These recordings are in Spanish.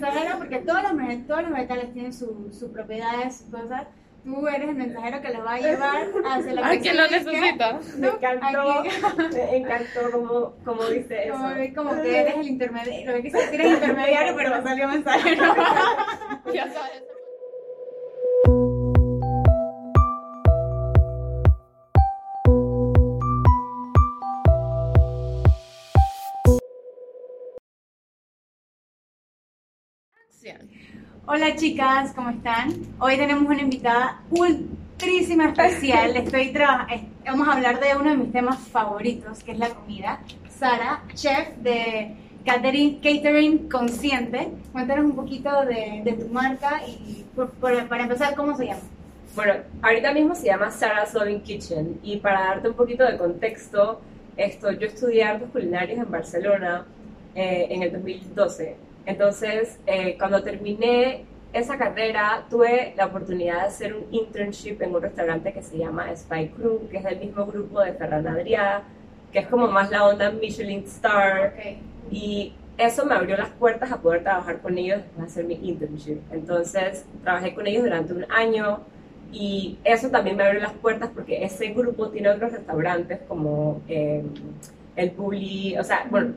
mensajero porque todos los, me- todos los vegetales tienen su- sus propiedades, cosas. Tú eres el mensajero que los va a llevar hacia la ¿A quién lo necesita? Me encantó, me encantó como, como dice eso. Como, como que eres el intermediario, que pero me salió mensajero. Ya sabes. Hola chicas, ¿cómo están? Hoy tenemos una invitada ultrísima especial. Estoy Vamos a hablar de uno de mis temas favoritos, que es la comida. Sara, chef de catering, catering Consciente. Cuéntanos un poquito de, de tu marca y por- por- para empezar, ¿cómo se llama? Bueno, ahorita mismo se llama Sarah's Loving Kitchen y para darte un poquito de contexto, esto, yo estudié artes culinarias en Barcelona eh, en el 2012. Entonces, eh, cuando terminé esa carrera, tuve la oportunidad de hacer un internship en un restaurante que se llama Spy Crew, que es del mismo grupo de Ferran Adrià, que es como más la onda Michelin Star. Y eso me abrió las puertas a poder trabajar con ellos después de hacer mi internship. Entonces, trabajé con ellos durante un año y eso también me abrió las puertas porque ese grupo tiene otros restaurantes como eh, el Bully, o sea, bueno,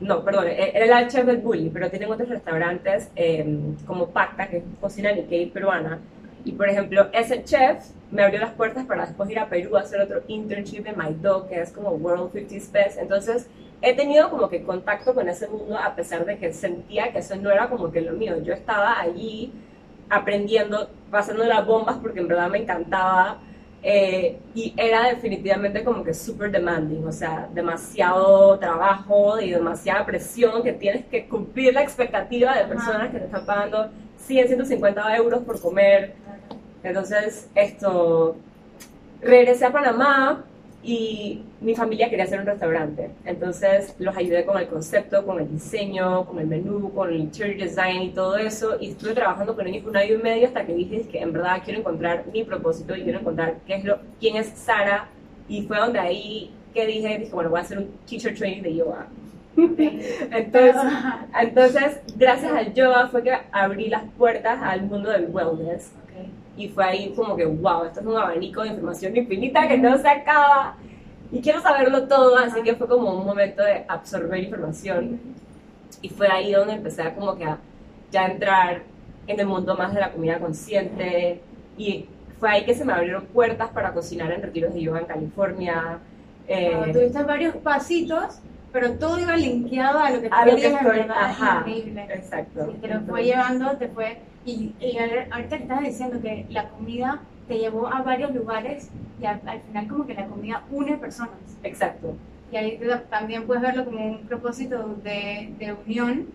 no, perdón, e- era el chef del Bully, pero tienen otros restaurantes eh, como Pacta, que es cocina Nikkei peruana. Y por ejemplo, ese chef me abrió las puertas para después ir a Perú a hacer otro internship en My Dog, que es como World 50 Best. Entonces, he tenido como que contacto con ese mundo a pesar de que sentía que eso no era como que lo mío. Yo estaba allí aprendiendo, pasando las bombas porque en verdad me encantaba eh, y era definitivamente como que súper demanding, o sea, demasiado trabajo y demasiada presión que tienes que cumplir la expectativa de personas que te están pagando 100, 150 euros por comer. Entonces, esto, regresé a Panamá y mi familia quería hacer un restaurante. Entonces los ayudé con el concepto, con el diseño, con el menú, con el interior design y todo eso. Y estuve trabajando con ellos un año y medio hasta que dije que en verdad quiero encontrar mi propósito y quiero encontrar qué es lo, quién es Sara. Y fue donde ahí que dije, dije, bueno, voy a hacer un teacher training de yoga. Entonces, entonces, gracias al yoga fue que abrí las puertas al mundo del wellness. Y fue ahí como que, wow, esto es un abanico de información infinita que no se acaba. Y quiero saberlo todo, así que fue como un momento de absorber información. Y fue ahí donde empecé a como que a ya entrar en el mundo más de la comida consciente. Y fue ahí que se me abrieron puertas para cocinar en retiros de yoga en California. Eh, tuviste varios pasitos, pero todo iba linkeado a lo que tú a lo que estoy, verdad, ajá, increíble. exacto. Sí, te lo fue llevando, te fue. Y, y ahorita que estás diciendo que la comida te llevó a varios lugares y al, al final, como que la comida une personas. Exacto, Y ahí también puedes verlo como un propósito de, de unión,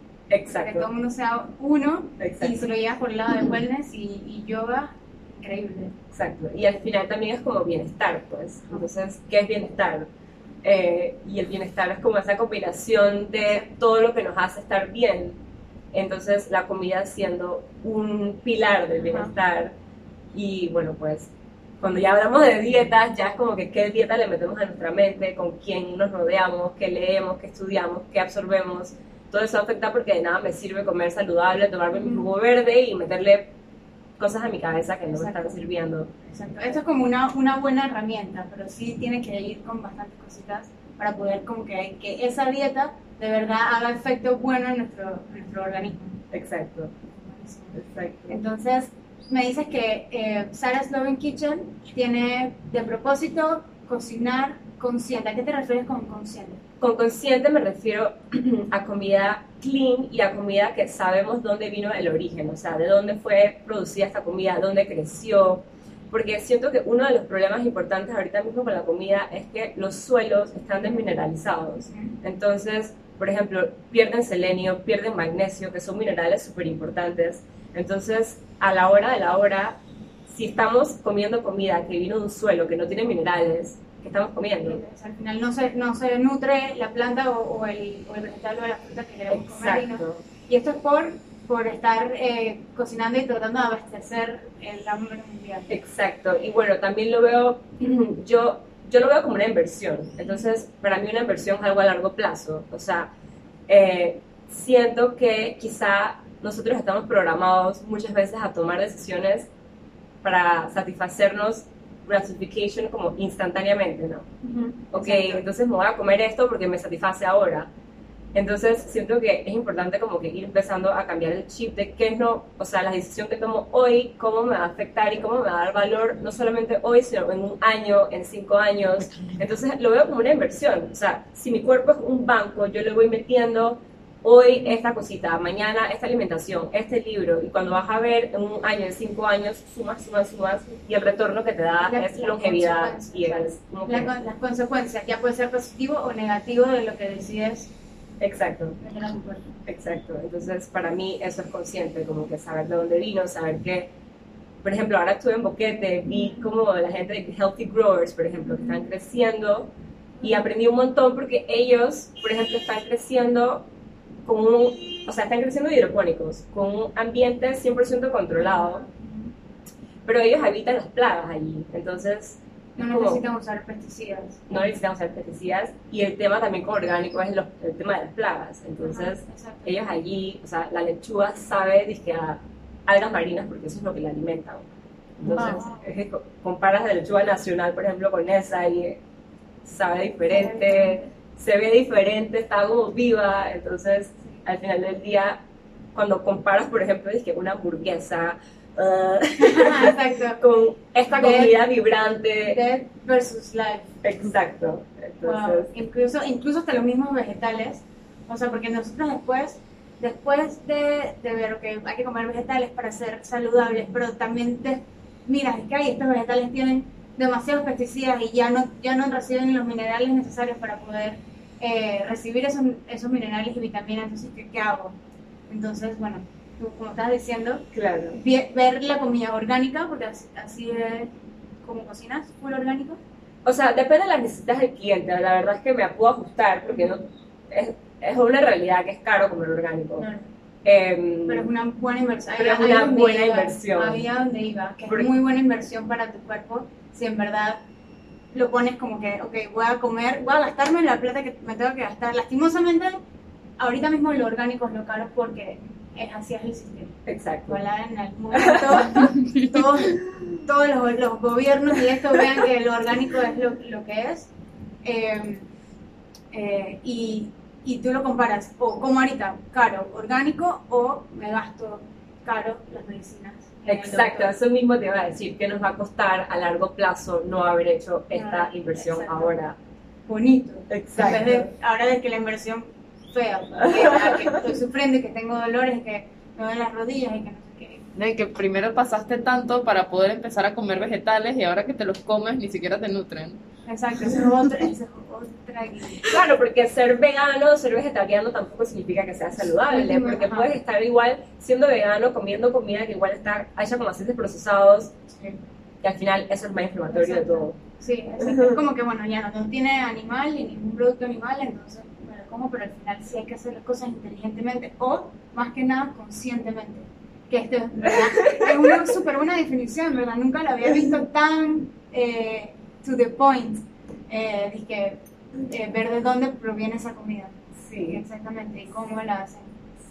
que todo exacto, el mundo sea uno y exacto. se lo llevas por el lado de wellness y, y yoga, increíble. Exacto, y al final también es como bienestar, pues. Entonces, ¿qué es bienestar? Eh, y el bienestar es como esa combinación de todo lo que nos hace estar bien. Entonces, la comida siendo un pilar del bienestar. Y bueno, pues, cuando ya hablamos de dietas, ya es como que qué dieta le metemos a nuestra mente, con quién nos rodeamos, qué leemos, qué estudiamos, qué absorbemos. Todo eso afecta porque de nada me sirve comer saludable, tomarme mi jugo verde y meterle cosas a mi cabeza que no me están sirviendo. Exacto. Esto es como una, una buena herramienta, pero sí tiene que ir con bastantes cositas para poder como que, que esa dieta de verdad haga efecto bueno en nuestro, nuestro organismo. Exacto, exacto. Entonces, me dices que eh, Sarah's Loving Kitchen tiene de propósito cocinar consciente. ¿A qué te refieres con consciente? Con consciente me refiero a comida clean y a comida que sabemos dónde vino el origen, o sea, de dónde fue producida esta comida, dónde creció. Porque siento que uno de los problemas importantes ahorita mismo con la comida es que los suelos están desmineralizados. Entonces, por ejemplo, pierden selenio, pierden magnesio, que son minerales súper importantes. Entonces, a la hora de la hora, si estamos comiendo comida que vino de un suelo que no tiene minerales, ¿qué estamos comiendo? Sea, al final no se, no se nutre la planta o, o el, o el vegetal o la fruta que queremos comer. Y, no- Exacto. y esto es por, por estar eh, cocinando y tratando de abastecer el hambre mundial. Exacto, y bueno, también lo veo, yo, yo lo veo como una inversión, entonces para mí una inversión es algo a largo plazo, o sea, eh, siento que quizá nosotros estamos programados muchas veces a tomar decisiones para satisfacernos gratification como instantáneamente, ¿no? Ujú. Ok, Exacto. entonces me voy a comer esto porque me satisface ahora. Entonces siento que es importante como que ir empezando a cambiar el chip de qué es no, o sea, la decisión que tomo hoy, cómo me va a afectar y cómo me va a dar valor, no solamente hoy, sino en un año, en cinco años. Entonces lo veo como una inversión. O sea, si mi cuerpo es un banco, yo le voy metiendo hoy esta cosita, mañana esta alimentación, este libro, y cuando vas a ver en un año, en cinco años, sumas, sumas, sumas, y el retorno que te da La- es la longevidad y es como La que- las consecuencias, ya puede ser positivo o negativo de lo que decides Exacto. Exacto, entonces para mí eso es consciente, como que saber de dónde vino, saber que, por ejemplo, ahora estuve en Boquete, vi como la gente de Healthy Growers, por ejemplo, que están creciendo y aprendí un montón porque ellos, por ejemplo, están creciendo con un, o sea, están creciendo hidropónicos, con un ambiente 100% controlado, pero ellos habitan las plagas allí, entonces No es necesitan usar pesticidas. no necesitan usar pesticidas y el tema también con orgánico es los- el tema de las plagas, entonces Ajá, ellos allí, o sea, la lechuga sabe dizque, a algas marinas porque eso es lo que la alimentan. Entonces, Wow. es que co- comparas la lechuga nacional, por ejemplo, con esa y sabe diferente, se ve diferente, está como viva. Entonces, al final del día, cuando comparas, por ejemplo, dizque, una hamburguesa ah, Exacto. con esta comida vibrante, Dead versus life. exacto. Wow. Entonces, Incluso, incluso hasta los mismos vegetales. O sea, porque nosotros después, después de, de ver, ok, hay que comer vegetales para ser saludables, pero también te miras es que hay estos vegetales tienen demasiados pesticidas y ya no, ya no reciben los minerales necesarios para poder eh, recibir esos, esos minerales y vitaminas. Entonces, ¿qué, qué hago? Entonces, bueno, como estás diciendo, claro. ver la comida orgánica, porque así, así es como cocinas, full orgánico. O sea, depende de las necesidades del cliente. La verdad es que me puedo ajustar porque no, es, es una realidad que es caro comer orgánico. Claro. Em, Pero es una buena inversión. Pero es una buena iba, inversión. Ahí a donde iba, que Porque- es muy buena inversión para tu cuerpo si en verdad lo pones como que, ok, voy a comer, voy a gastarme la plata que me tengo que gastar. Lastimosamente, ahorita mismo lo orgánico es lo caro porque así es el sistema. exacto. Ojalá en algún momento todos, todos los, los gobiernos y esto vean que lo orgánico es lo, lo que es. Eh, eh, y, y tú lo comparas, o como ahorita, caro, orgánico, o me gasto caro las medicinas. Exacto, eso mismo te iba a decir, que nos va a costar a largo plazo no haber hecho esta Ah, inversión exacto. ahora. Bonito. Exacto. Ahora de que la inversión que, ah, que estoy sufriendo y que tengo dolores, que me duelen las rodillas y que no sé qué. No, y que primero pasaste tanto para poder empezar a comer vegetales y ahora que te los comes ni siquiera te nutren. Exacto, eso es otra, eso es otra. Claro, porque ser vegano, ser vegetariano tampoco significa que sea saludable, porque ajá. puedes estar igual siendo vegano, comiendo comida que igual está hecha con aceites procesados, que al final eso es más inflamatorio de todo. Sí, exacto. es como que bueno, ya no, no tiene animal ni ningún producto animal, entonces como, pero al final sí hay que hacer las cosas inteligentemente o más que nada conscientemente. Que esto es, una súper buena definición, ¿verdad? Nunca la había visto tan eh, to the point, eh, dizque, eh, ver de dónde proviene esa comida. Sí, Exactamente, y cómo la hacen.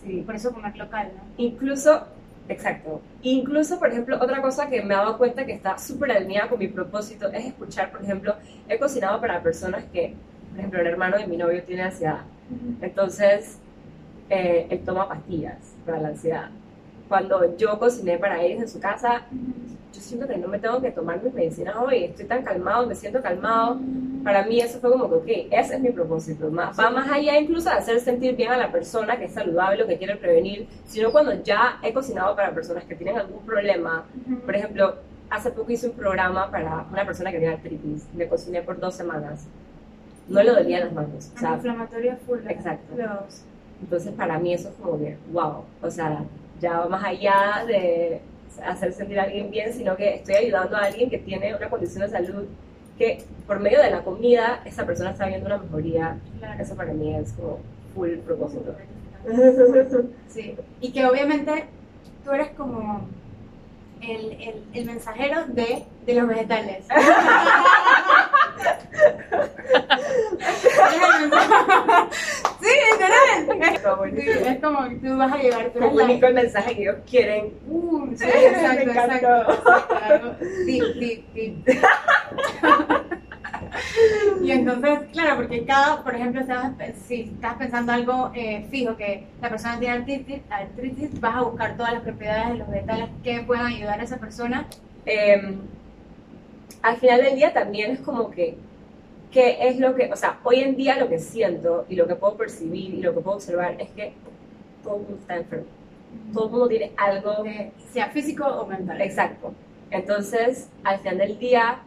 Sí. por eso comer local, ¿no? Incluso, exacto. Incluso, por ejemplo, otra cosa que me he dado cuenta que está súper alineada con mi propósito es escuchar, por ejemplo, he cocinado para personas que, por ejemplo, el hermano de mi novio tiene ansiedad. Entonces, eh, él toma pastillas para la ansiedad. Cuando yo cociné para ellos en su casa, yo siento que no me tengo que tomar mis medicinas hoy, estoy tan calmado, me siento calmado. Para mí eso fue como que, ok, ese es mi propósito. Más- Va más allá incluso de hacer sentir bien a la persona que es saludable o que quiere prevenir, sino cuando ya he cocinado para personas que tienen algún problema. Por ejemplo, hace poco hice un programa para una persona que tiene artritis, le cociné por dos semanas. No le dolían las manos. O sea, Antiinflamatorio full. Exacto. Los, entonces para mí eso es como que, wow, o sea, ya va más allá de hacer sentir a alguien bien, sino que estoy ayudando a alguien que tiene una condición de salud que por medio de la comida esa persona está viendo una mejoría. claro. Eso para mí es como full propósito. Sí, y que obviamente tú eres como el, el, el mensajero de, de los vegetales. Sí, literal. Es como que tú vas a llevar la- Comunico el mensaje que ellos quieren. Uh, sí, exacto, exacto. Deep, deep, deep. Y entonces, claro, porque cada, por ejemplo, si estás pensando algo eh, fijo, que la persona tiene artritis, artritis, vas a buscar todas las propiedades de los vegetales que puedan ayudar a esa persona. Eh, al final del día también es como que, ¿qué es lo que, o sea, hoy en día lo que siento y lo que puedo percibir y lo que puedo observar es que todo el mundo está enfermo. Todo el mundo tiene algo de- sea físico o mental. Exacto. Entonces, al final del día,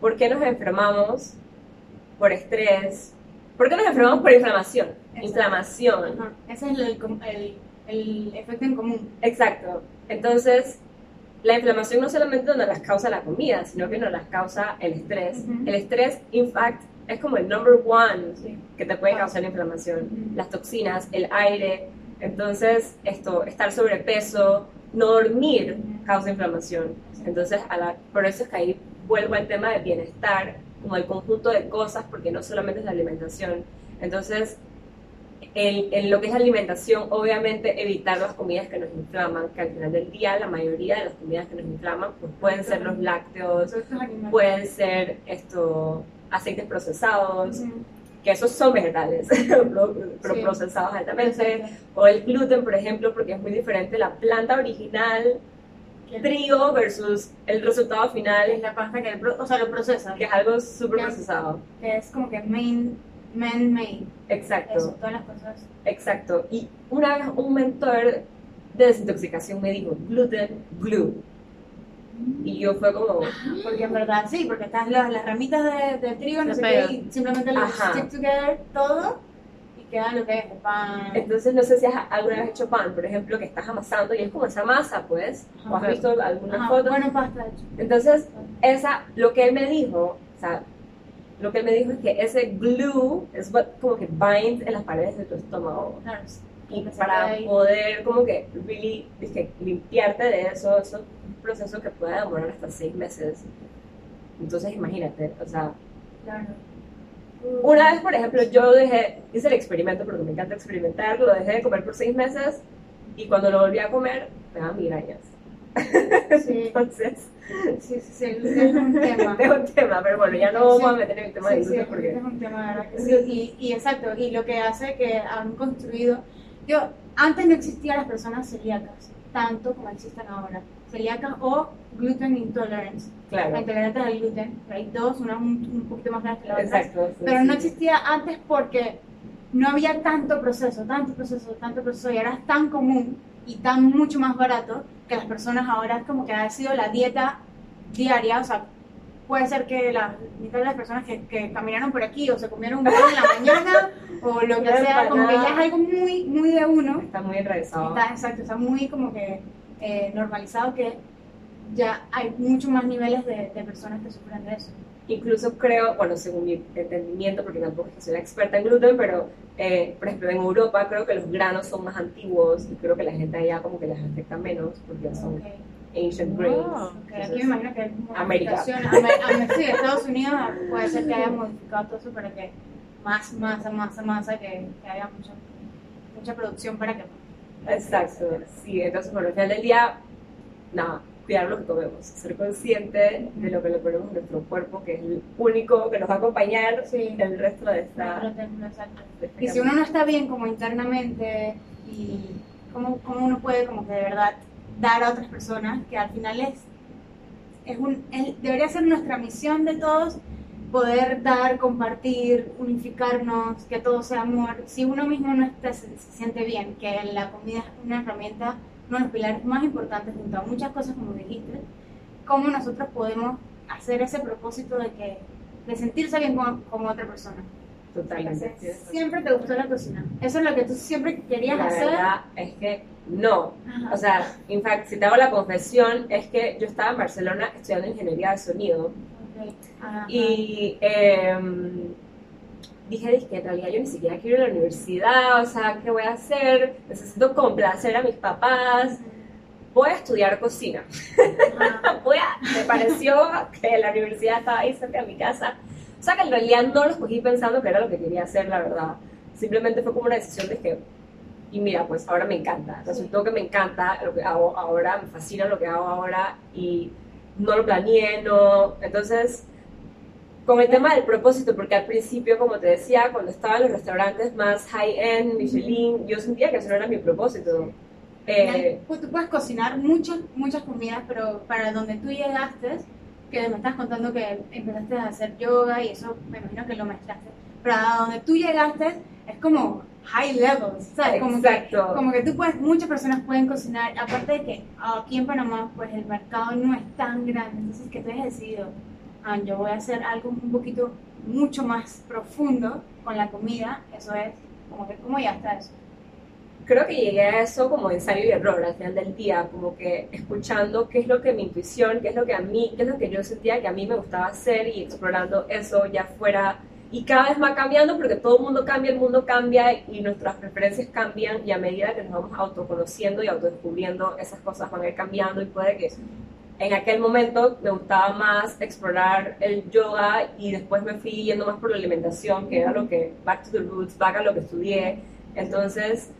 ¿por qué nos enfermamos? Por estrés. ¿Por qué nos enfermamos por inflamación? Exacto. Inflamación. Ajá. Ese es el, el efecto en común. Exacto. Entonces, la inflamación no solamente nos las causa la comida, sino que nos las causa el estrés. El estrés, in fact, es como el number one Sí. que te puede causar la inflamación. Las toxinas, el aire. Entonces, esto, estar sobrepeso, no dormir causa inflamación. Entonces, a la- por eso es que ahí vuelvo al tema del bienestar, como el conjunto de cosas, porque no solamente es la alimentación. Entonces, en, en lo que es alimentación, obviamente evitar las comidas que nos inflaman, que al final del día la mayoría de las comidas que nos inflaman pues, pueden ser los lácteos, pueden ser esto, aceites procesados, que esos son vegetales, pero Sí. procesados altamente, o el gluten, por ejemplo, porque es muy diferente la planta original, trigo versus el resultado que es final, la pasta que, el pro- o sea, lo procesa. que es algo súper procesado. que es como que main, man-made. Exacto. Eso, todas las cosas. Exacto. Y una vez un mentor de desintoxicación me dijo, gluten, glue. Y yo fue como, Porque en verdad sí, porque están las, las ramitas de, de trigo, no sé qué, y simplemente Ajá. stick together todo y queda lo que es el pan. entonces no sé si has alguna vez hecho pan, por ejemplo, que estás amasando y es como esa masa, pues, o has Ajá. visto alguna Ajá, foto. Bueno, pasta, hecho. Entonces, esa, lo que él me dijo, o sea, lo que él me dijo es que ese glue es what, como que binds en las paredes de tu estómago. Sí. Y Que para poder como que really, dizque, limpiarte de eso, eso es un proceso que puede demorar hasta seis meses. Entonces imagínate, o sea, Claro. una vez por ejemplo yo dejé, hice el experimento porque me encanta experimentar, lo dejé de comer por seis meses y cuando lo volví a comer me daban migrañas. Sí, Entonces, sí, sí, sí, es un tema. es un tema, pero bueno, ya no Sí. vamos a meter en el tema Sí, de sí, gluten el porque... es un tema, ¿verdad? que sí. Y, y exacto, y lo que hace que han construido. Yo, antes no existían las personas celíacas, tanto como existen ahora. Celíacas o gluten intolerance. Claro, Intolerantes al gluten, hay dos, una un, un poquito más grande que la otra. exacto. sí, Pero no sí. existía antes porque no había tanto proceso, tanto proceso, tanto proceso, y ahora es tan común y tan mucho más barato que las personas ahora como que ha sido la dieta diaria, o sea, puede ser que la mitad de las personas que, que caminaron por aquí o se comieron un huevo en la mañana o lo que sea, como que ya es algo muy, muy de uno, Está muy enraizado. está, exacto, está muy como que eh, normalizado que ya hay mucho más niveles de, de personas que sufren de eso. Incluso creo, bueno, según mi entendimiento, porque tampoco es que soy una experta en gluten, pero eh, por ejemplo en Europa creo que los granos son más antiguos y creo que la gente allá como que les afecta menos porque son Ok. ancient Wow. grains. Ok, Entonces, aquí me imagino que como América. Amer- sí, Estados Unidos puede ser que haya modificado todo eso para que más masa, masa, masa, que, que haya mucha, mucha producción para que... Exacto, sí, entonces bueno, al final del día, nada, cuidar lo que comemos, ser consciente de lo que le ponemos a nuestro cuerpo, que es el único que nos va a acompañar Sí. el resto de esta... de este Y si uno no está bien como internamente y cómo, cómo uno puede como que de verdad dar a otras personas, que al final es, es un, es- debería ser nuestra misión de todos poder dar, compartir, unificarnos, que todo sea amor. Si uno mismo no está, se, se siente bien, que la comida es una herramienta, uno de los pilares más importantes junto a muchas cosas como dijiste, cómo nosotros podemos hacer ese propósito de que de sentirse bien con, con otra persona. Totalmente. Siempre te gustó la cocina. Eso es lo que tú siempre querías La hacer. verdad es que no. Ajá. O sea, en fact, si te hago la confesión, es que yo estaba en Barcelona estudiando ingeniería de sonido Ok. Ajá. y em, dije, dije, en realidad yo ni siquiera quiero ir a la universidad, o sea, ¿qué voy a hacer? Necesito complacer a mis papás, voy a estudiar cocina. Voy a- me pareció que la universidad estaba ahí cerca de mi casa. O sea, que en realidad no lo escogí pensando que era lo que quería hacer, la verdad, simplemente fue como una decisión de que, y mira, pues ahora me encanta, resultó que me encanta lo que hago ahora, me fascina lo que hago ahora y no lo planeé, no, entonces con el tema del propósito, porque al principio, como te decía, cuando estaba en los restaurantes más high-end, Michelin, yo sentía que eso no era mi propósito. Eh, pues tú puedes cocinar muchas, muchas comidas, pero para donde tú llegaste, que me estás contando que empezaste a hacer yoga y eso me imagino que lo mezclaste, pero a donde tú llegaste es como high levels, ¿sabes? Como Exacto. Que, como que tú puedes, muchas personas pueden cocinar, aparte de que aquí en Panamá pues el mercado no es tan grande, entonces que tú has decidido, ah, yo voy a hacer algo un poquito mucho más profundo con la comida, eso es como que, ¿cómo ya está eso? creo que llegué a eso como ensayo y error al final del día, como que escuchando qué es lo que mi intuición, qué es lo que a mí, qué es lo que yo sentía que a mí me gustaba hacer y explorando eso ya fuera. Y cada vez va cambiando porque todo el mundo cambia, el mundo cambia y nuestras preferencias cambian y a medida que nos vamos autoconociendo y autodescubriendo, esas cosas van a ir cambiando y puede que en aquel momento me gustaba más explorar el yoga y después me fui yendo más por la alimentación, que era lo que, back to the roots, back a lo que estudié. Entonces,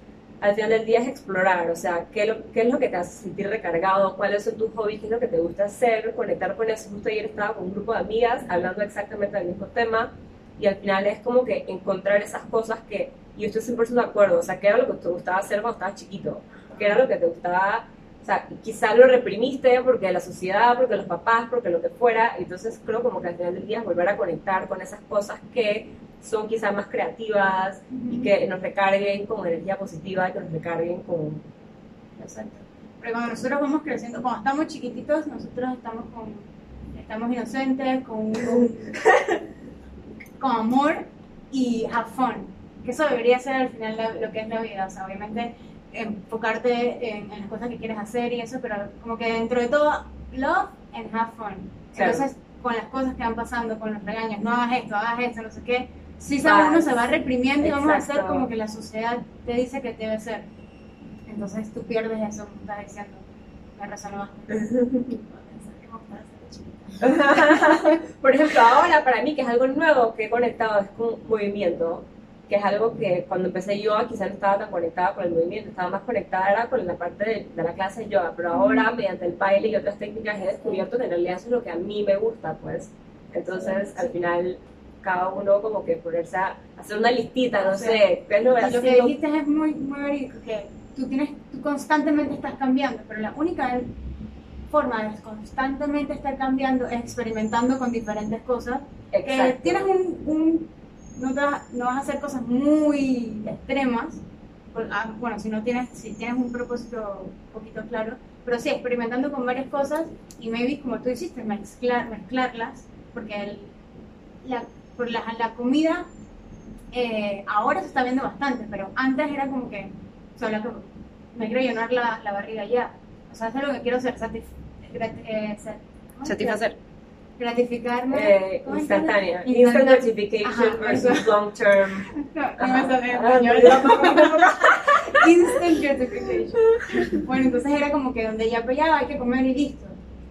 al final del día es explorar, o sea, ¿qué, qué es lo que te hace sentir recargado, cuáles son tus hobbies, qué es lo que te gusta hacer, conectar con eso. Justo ayer estaba con un grupo de amigas hablando exactamente del mismo tema y al final es como que encontrar esas cosas que, y yo estoy 100% de acuerdo, o sea, qué era lo que te gustaba hacer cuando estabas chiquito, qué era lo que te gustaba, o sea, quizás lo reprimiste porque la sociedad, porque los papás, porque lo que fuera, entonces creo como que al final del día es volver a conectar con esas cosas que son quizás más creativas y que nos recarguen con energía positiva y que nos recarguen con... Exacto. Pero cuando nosotros vamos creciendo, cuando estamos chiquititos, nosotros estamos con, estamos inocentes, con, con, amor y have fun. Que eso debería ser al final lo que es la vida. O sea, obviamente enfocarte en, las cosas que quieres hacer y eso, pero como que dentro de todo, love and have fun. Entonces, con las cosas que van pasando, con los regaños, no hagas esto, hagas esto, no sé qué, si uno se va reprimiendo y vamos a hacer como que la sociedad te dice que debe ser. Entonces tú pierdes eso, estás diciendo. Me resonó Por ejemplo, ahora para mí, que es algo nuevo que he conectado, es con movimiento, que es algo que cuando empecé yoga quizás no estaba tan conectada con el movimiento, estaba más conectada con la parte de, de, la clase de yoga, pero ahora mediante el baile y otras técnicas he descubierto que en realidad eso es lo que a mí me gusta, pues. Entonces, al final cada uno como que ponerse a hacer una listita, no sé, qué es lo, lo que dijiste es muy, muy verídico, que tú, tienes, tú constantemente estás cambiando, pero la única forma de constantemente estar cambiando es experimentando con diferentes cosas. Que tienes un, un no, no, vas a hacer cosas muy extremas, ah, bueno, si no tienes, si tienes un propósito un poquito claro, pero sí, experimentando con varias cosas y maybe, como tú hiciste, mezclar, mezclarlas, porque el, la, por la, la comida eh, ahora se está viendo bastante, pero antes era como que, solo que me quiero llenar la, la barriga ya. O sea, es algo que quiero hacer, eh, satisfacer. Gratificarme. Eh, instantánea. Instant gratification versus long term. No, no Instant gratification. Bueno, entonces era como que donde ya, pues ya hay que comer y listo.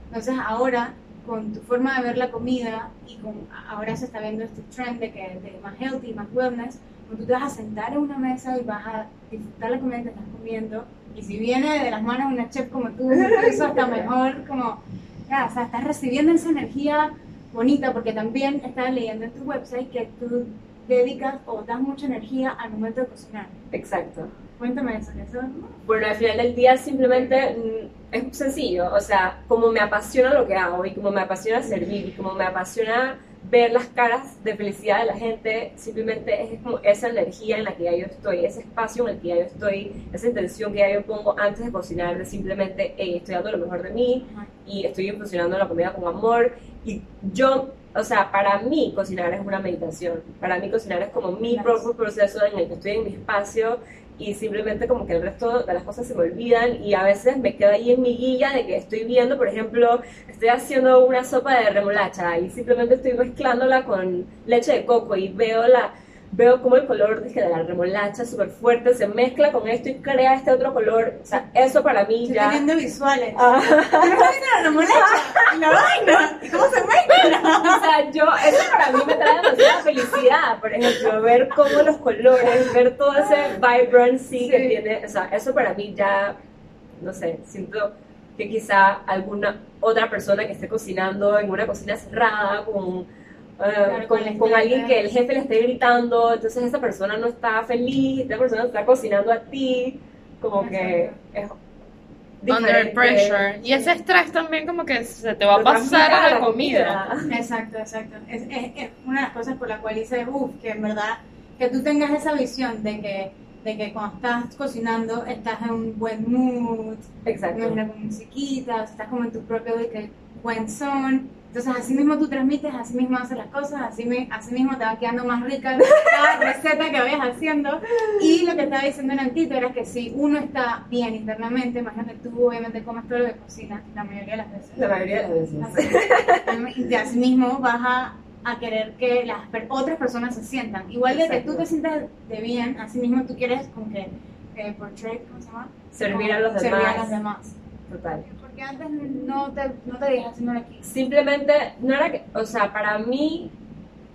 Entonces ahora con tu forma de ver la comida y con, ahora se está viendo este trend de que de más healthy, más wellness, cuando tú te vas a sentar en una mesa y vas a disfrutar la comida que estás comiendo y si viene de las manos de una chef como tú, eso está mejor, como, sea, estás recibiendo esa energía bonita porque también estás leyendo en tu website que tú dedicas o das mucha energía al momento de cocinar. Exacto. Cuéntame eso, eso. Bueno, al final del día simplemente mm, es sencillo, o sea, como me apasiona lo que hago y como me apasiona servir y como me apasiona ver las caras de felicidad de la gente, simplemente es como esa energía en la que ya yo estoy, ese espacio en el que ya yo estoy, esa intención que ya yo pongo antes de cocinar, de simplemente, hey, estoy dando lo mejor de mí y estoy funcionando la comida con amor y yo o sea, para mí cocinar es una meditación. Para mí cocinar es como mi propio proceso en el que estoy en mi espacio y simplemente como que el resto de las cosas se me olvidan y a veces me quedo ahí en mi guía de que estoy viendo, por ejemplo, estoy haciendo una sopa de remolacha y simplemente estoy mezclándola con leche de coco y veo la veo como el color dije, de la remolacha súper fuerte se mezcla con esto y crea este otro color. O sea, eso para mí Estoy ya... teniendo visuales. Ah. ¿Tú no estás viendo la remolacha? La vaina. ¿Y cómo se mezcla? O sea, yo, eso para mí me trae por ejemplo, ver cómo los colores, ver todo ese vibrancy que tiene, o sea, eso para mí ya, no sé, siento que quizá alguna otra persona que esté cocinando en una cocina cerrada con, eh, con con, alguien que el jefe le esté gritando, entonces esa persona no está feliz, esta persona está cocinando a ti, como que es Under pressure. Y ese estrés también como que se te va a pasar a la comida. Exacto, exacto. Es, es, es una de las cosas por la cual hice, uff, que en verdad, que tú tengas esa visión de que, de que cuando estás cocinando estás en un buen mood, Exacto. con musiquita, estás como en tu propio de que buen son. Entonces, así mismo tú transmites, así mismo haces las cosas, así, me, así mismo te va quedando más rica cada receta que vayas haciendo. Y lo que estaba diciendo Nantito era que si uno está bien internamente, imagínate tú obviamente comes todo lo que cocinas la mayoría de las veces. La mayoría de las veces. Así, y así mismo vas a, a querer que las per- otras personas se sientan. Igual de que tú te sientas de bien, así mismo tú quieres como que eh, portray, ¿cómo se llama? Servir a los Servir a demás. los demás. Total. Porque antes no te, no te dejas haciéndolo aquí. Simplemente, no era que, o sea, para mí,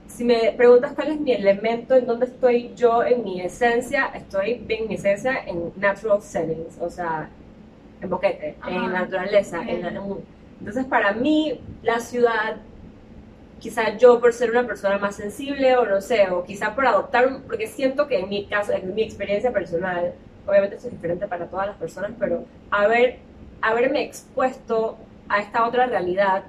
si me preguntas cuál es mi elemento, en dónde estoy yo en mi esencia, estoy bien en mi esencia en natural settings, o sea, en boquete, Ajá. en naturaleza. En la- en- entonces, para mí, la ciudad, quizá yo por ser una persona más sensible, o no sé, o quizá por adoptar, porque siento que en mi caso, en mi experiencia personal, obviamente esto es diferente para todas las personas, pero haber, haberme expuesto a esta otra realidad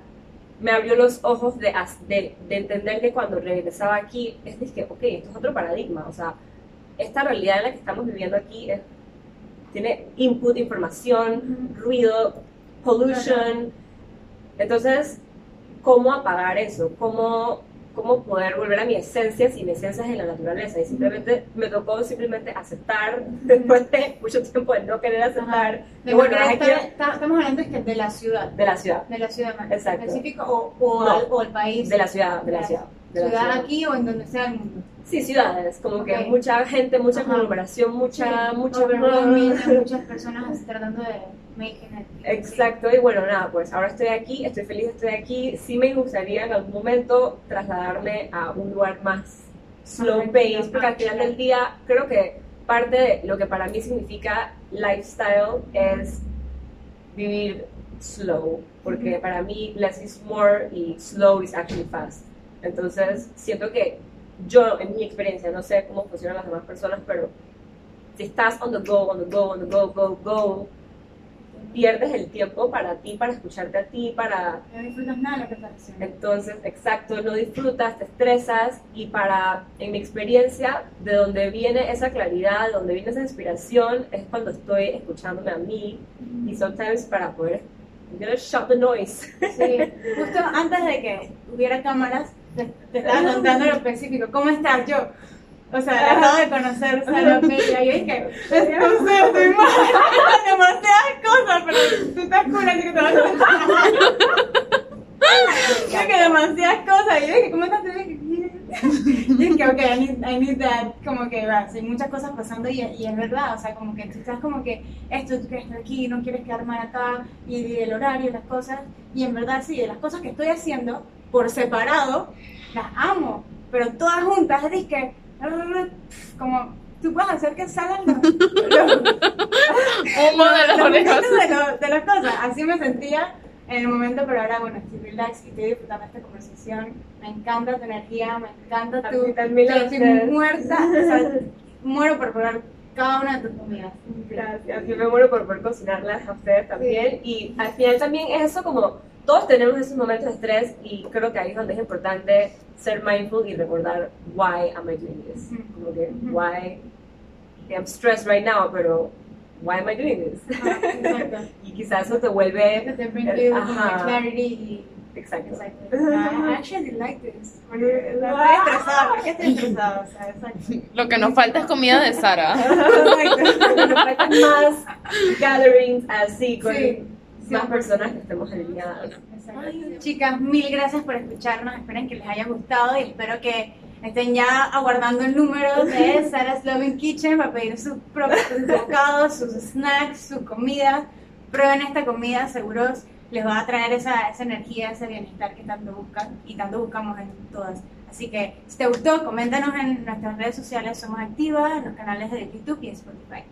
me abrió los ojos de, de, de entender que cuando regresaba aquí, es que, ok, esto es otro paradigma, o sea, esta realidad en la que estamos viviendo aquí es- tiene input, información, ruido, pollution, entonces, ¿cómo apagar eso? ¿Cómo, ¿Cómo poder volver a mi esencia si mi esencia es en la naturaleza? Y simplemente me tocó simplemente aceptar, después de mucho tiempo de no querer aceptar, que bueno, está- estamos hablando es que de la ciudad. de la ciudad, De la ciudad específico o, o, No. al- o el país. de la ciudad, de la ciudad. de la ciudad aquí o en donde sea el mundo. Sí, ciudades, como que mucha gente, mucha Ajá. conglomeración, mucha, Sí, mucha... muchas personas tratando de making it. Exacto, y bueno, nada, pues ahora estoy aquí, estoy feliz, estoy aquí. Sí me gustaría en algún momento trasladarme a un lugar más slow Más pace, porque al final del día creo que parte de lo que para mí significa lifestyle es vivir slow, porque para mí less is more y slow is actually fast. Entonces, siento que yo, en mi experiencia, no sé cómo funcionan las demás personas, pero si estás on the go, on the go, on the go, go, go, pierdes el tiempo para ti, para escucharte a ti, para... No disfrutas nada de lo que estás haciendo. Entonces, exacto, no disfrutas, te estresas y para, en mi experiencia, de donde viene esa claridad, de donde viene esa inspiración, es cuando estoy escuchándome a mí y sometimes para poder... I'm gonna shut the noise. Sí, justo antes de que hubiera cámaras, te, te estaba contando lo específico. ¿Cómo estás yo? O sea, la acabo de conocer, Sara Bella. Yo dije, no sé, estoy mal. Demasiadas cosas, pero tú estás cool, así que te vas a contar. Yo que demasiadas cosas. Y yo dije, ¿cómo estás? Y yo dije, Y dije, ok, I need, I need that. Como que va, hay muchas cosas pasando y, y es verdad. O sea, como que tú estás como que esto, tú quieres estar aquí, no quieres quedar mal acá, y, el horario y las cosas. Y en verdad, sí, de las cosas que estoy haciendo por separado, las amo. Pero todas juntas, es que, como, tú puedes hacer que salgan los, los, los orejas. momentos de, lo- de las cosas. Así me sentía en el momento, pero ahora, bueno, estoy relax y estoy disfrutando esta conversación. Me encanta tu energía, me encanta tu. también, yo estoy muerta, o sea, muero por probar cada una de tus comidas. Gracias, yo me muero por poder cocinarlas a ustedes también. Y al final también es eso como todos tenemos esos momentos de estrés y creo que ahí es donde es importante ser mindful y recordar why am I doing this. Como que why I'm stressed right now, pero why am I doing this? Ajá, exacto. y quizás eso te Que vuelve te clarity y. exacto. Exacto. I actually like this. Estoy estresada, ¿por qué estoy estresada? O sea, exacto. Lo que nos falta es comida de Sara. Exacto. Nos faltan más gatherings así con Sí, más 100%. personas que estemos alineadas. Chicas, mil gracias por escucharnos. Espero que les haya gustado y espero que estén ya aguardando el número de Sarah's Loving Kitchen para pedir sus propios bocados, sus snacks, su comida. Prueben esta comida, seguros les va a traer esa, esa energía, ese bienestar que tanto buscan y tanto buscamos en todas. Así que si te gustó, coméntanos en nuestras redes sociales, somos activas, en los canales de YouTube y Spotify.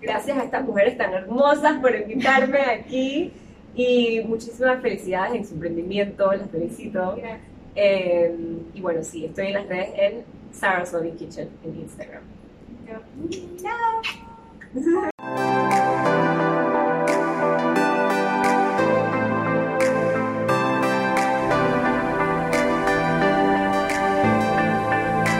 Gracias a estas mujeres tan hermosas por invitarme aquí y muchísimas felicidades en su emprendimiento, las felicito. Gracias. Eh, y bueno, sí, estoy en las redes en Sarah's Loving Kitchen en Instagram. Chao.